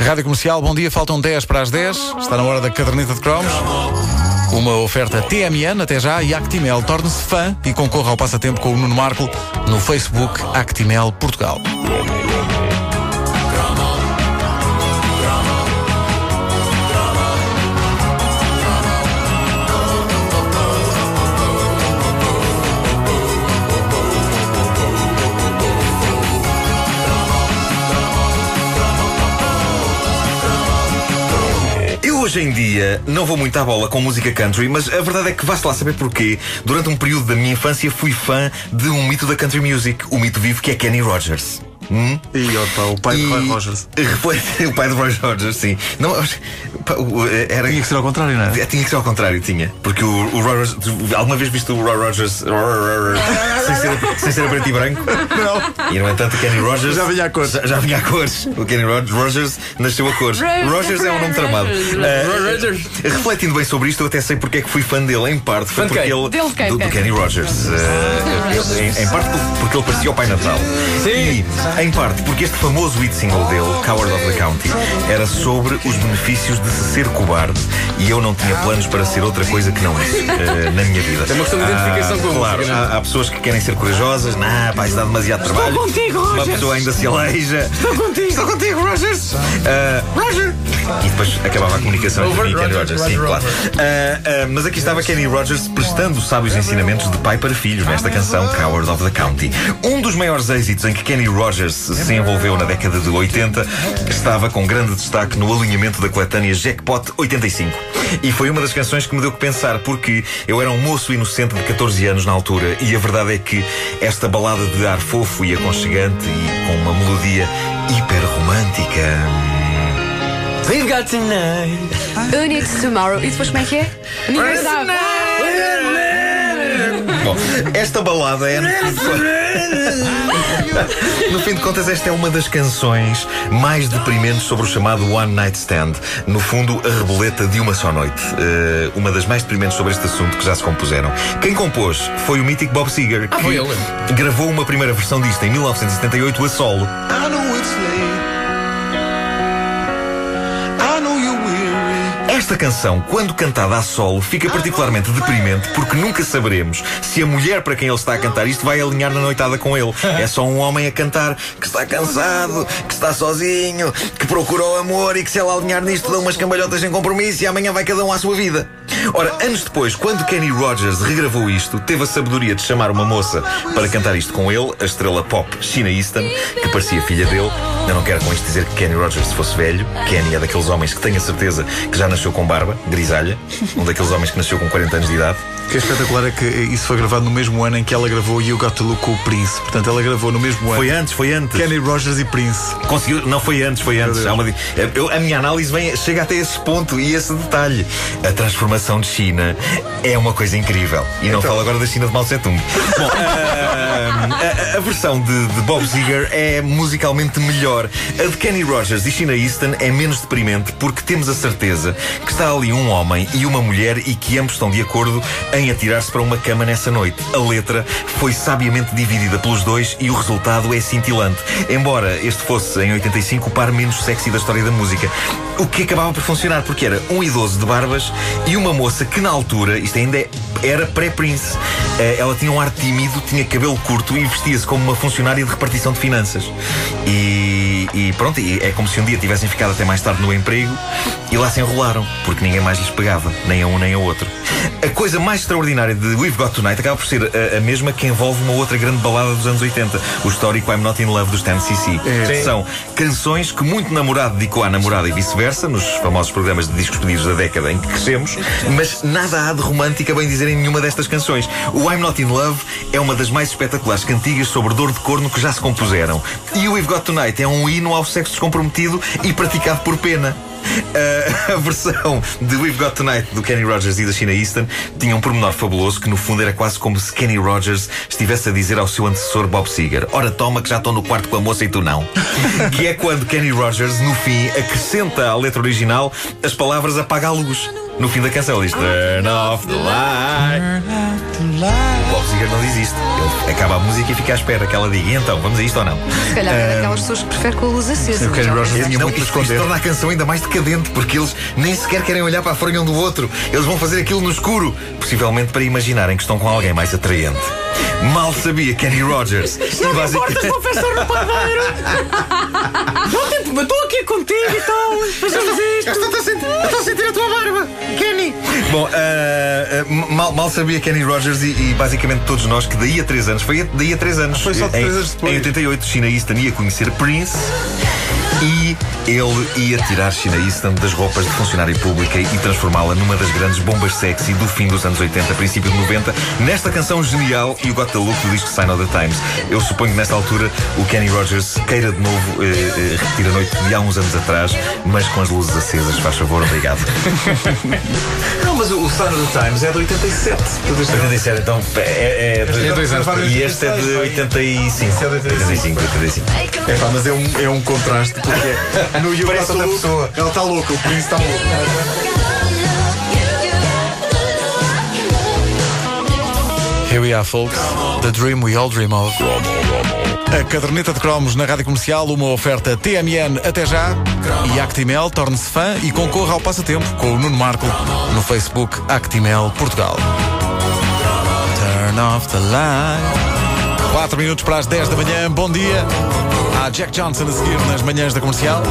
Rádio Comercial, bom dia, faltam 10 para as 10. Está na hora da caderneta de cromos. Uma oferta TMN, até já, e Actimel. Torne-se fã e concorra ao passatempo com o Nuno Marco no Facebook Actimel Portugal. Hoje em dia não vou muito à bola com música country, mas a verdade é que vá-se lá saber porquê. Durante um período da minha infância fui fã de um mito da country music, o mito vivo que é Kenny Rogers. Hum? E opa, o pai de E- Roy Rogers. O pai de Roy Rogers, sim. Não, o- era. Tinha que ser ao contrário, não é? Tinha que ser ao contrário, tinha. Porque o, o Roy Rogers. Alguma vez viste o Roy Rogers sem ser, sem ser a preto e branco? Não. E no entanto, o Kenny Rogers. Já vinha a cores. Já, já vinha a cores. O Kenny Rog- Rogers nasceu a cores. Rogers é um nome tramado. Ah, refletindo bem sobre isto, eu até sei porque é que fui fã dele. Em parte, foi porque ele. Dele quem, do, do? Kenny Rogers. Eu- em, em parte porque ele parecia o Pai Natal. Sim. E, em parte, porque este famoso hit single dele, Coward of the County, era sobre os benefícios de se ser cobarde e eu não tinha planos para ser outra coisa que não isso eh, na minha vida. É uma questão de identificação com Claro, música, é? há, há pessoas que querem ser corajosas, não, pá, isso dá demasiado trabalho. contigo, Uma Rogers. pessoa ainda se aleija. Estou contigo. Estou contigo, Rogers! Ah, Roger! E depois acabava a comunicação entre mim e Kenny Rogers, sim, claro. Ah, ah, mas aqui estava Kenny Rogers prestando sábios ensinamentos de pai para filho nesta canção Coward of the County. Um dos maiores êxitos em que Kenny Rogers se envolveu na década de 80 estava com grande destaque no alinhamento da coletânea Jackpot 85. E foi uma das canções que me deu que pensar, porque eu era um moço inocente de 14 anos na altura, e a verdade é que esta balada de ar fofo e aconchegante e com uma melodia hiper romântica. We've got tonight. Who needs tomorrow? E depois como é que é? Bom, esta balada é. No fim, de... con- no fim de contas, esta é uma das canções mais deprimentes sobre o chamado One Night Stand. No fundo, a reboleta de uma só noite. Eh, uma das mais deprimentes sobre este assunto que já se compuseram. Quem compôs foi o mítico Bob Seger, que foi ele. gravou uma primeira versão disto em 1978 a solo. I know it's late. I know you're weary. Esta canção, quando cantada a solo, fica particularmente deprimente porque nunca saberemos se a mulher para quem ele está a cantar isto vai alinhar na noitada com ele. É só um homem a cantar que está cansado, que está sozinho, que procurou amor e que se ela alinhar nisto dá umas cambalhotas sem compromisso e amanhã vai cada um à sua vida. Ora, anos depois, quando Kenny Rogers regravou isto, teve a sabedoria de chamar uma moça para cantar isto com ele, a estrela pop Sheena Easton, que parecia filha dele. Eu não quero com isto dizer que Kenny Rogers fosse velho. Kenny é daqueles homens que tenho a certeza que já nasceu com barba, grisalha. Um daqueles homens que nasceu com 40 anos de idade. O que é espetacular é que isso foi gravado no mesmo ano em que ela gravou You Got to Look com o Prince. Portanto, ela gravou no mesmo ano. Foi antes, foi antes. Kenny Rogers e Prince. Conseguiu, não foi antes, foi antes. Uma eu- a minha análise vem, chega até esse ponto e esse detalhe. A transformação de China é uma coisa incrível. E não falo agora da China de Mao Tse Tung. Bom, ah, a, a versão de, de Bob Seger é musicalmente melhor. A de Kenny Rogers e China Easton é menos deprimente porque temos a certeza que está ali um homem e uma mulher e que ambos estão de acordo em atirar-se para uma cama nessa noite. A letra foi sabiamente dividida pelos dois e o resultado é cintilante. Embora este fosse, em 85, o par menos sexy da história da música. O que acabava por funcionar, porque era um idoso de barbas e uma moça que na altura, isto ainda era pré-Prince, eh, ela tinha um ar tímido, tinha cabelo curto e vestia-se como uma funcionária de repartição de finanças. E, e pronto, e é como se um dia tivessem ficado até mais tarde no emprego e lá se enrolaram, porque ninguém mais lhes pegava, nem a um nem a outro. A coisa mais extraordinária de We've Got Tonight acaba por ser a, a mesma que envolve uma outra grande balada dos anos 80, o histórico I'm Not in Love dos Stan CC. Sim. São canções que muito namorado dedicou à namorada e vice-versa, nos famosos programas de discos pedidos da década em que crescemos, mas nada há de romântica, bem dizer, em nenhuma destas canções. O I'm Not in Love é uma das mais espetaculares cantigas sobre dor de corno que já se compuseram. E o We've Got Tonight é um hino ao sexo descomprometido e praticado por pena. A versão de We've Got Tonight do Kenny Rogers e da China Easton tinha um pormenor fabuloso que no fundo era quase como se Kenny Rogers estivesse a dizer ao seu antecessor Bob Seger: Ora, toma que já estou no quarto com a moça e tu não. que é quando Kenny Rogers, no fim, acrescenta à letra original as palavras apaga a luz. No fim da canção ele diz Turn off the light. O Bob Seger não diz isto. Ele acaba a música e fica à espera que ela diga, "E então, vamos a isto ou não? Se calhar é daquelas pessoas que prefere com a luz acesa. tinha Não, muito isto, isto esconder. torna a canção ainda mais decadente, porque eles nem sequer querem olhar para a fronha um do outro. Eles vão fazer aquilo no escuro, possivelmente para imaginarem que estão com alguém mais atraente. Mal sabia Kenny Rogers. Não me importas, professor no padeiro! Não tem problema, estou aqui contigo e tal. Fazemos isto. Estou a sentir, estou a sentir a tua barba, Kenny. Bom, ah, ah, mal, mal sabia Kenny Rogers e, e basicamente todos nós que daí a 3 anos, foi daí a 3 anos. Foi só em, três anos depois. Em 88, China Easton ia conhecer Prince. E ele ia tirar China Easton das roupas de funcionária pública e transformá-la numa das grandes bombas sexy do fim dos anos 80, princípio de 90, nesta canção genial e o Got the Look do disco Sign of the Times. Eu suponho que nesta altura o Kenny Rogers queira de novo eh, eh, repetir a noite de há uns anos atrás, mas com as luzes acesas, faz favor, obrigado. Não, mas o, o Sign of the Times é de 87. Portanto, isto é- 87, então é, é de- É dois anos. E este é de 85. 85, 85. É pá, mas é um, é um contraste porque é- no You Parece the outra pessoa. Ela está louca, o Prince está louco. Here we are, folks. The dream we all dream of. A caderneta de cromos na rádio comercial, uma oferta TMN até já. E Actimel, torne-se fã e concorra ao passatempo com o Nuno Marco no Facebook Actimel Portugal. Turn off the light. 4 minutos para as 10 da manhã, bom dia. Há Jack Johnson a seguir nas manhãs da comercial.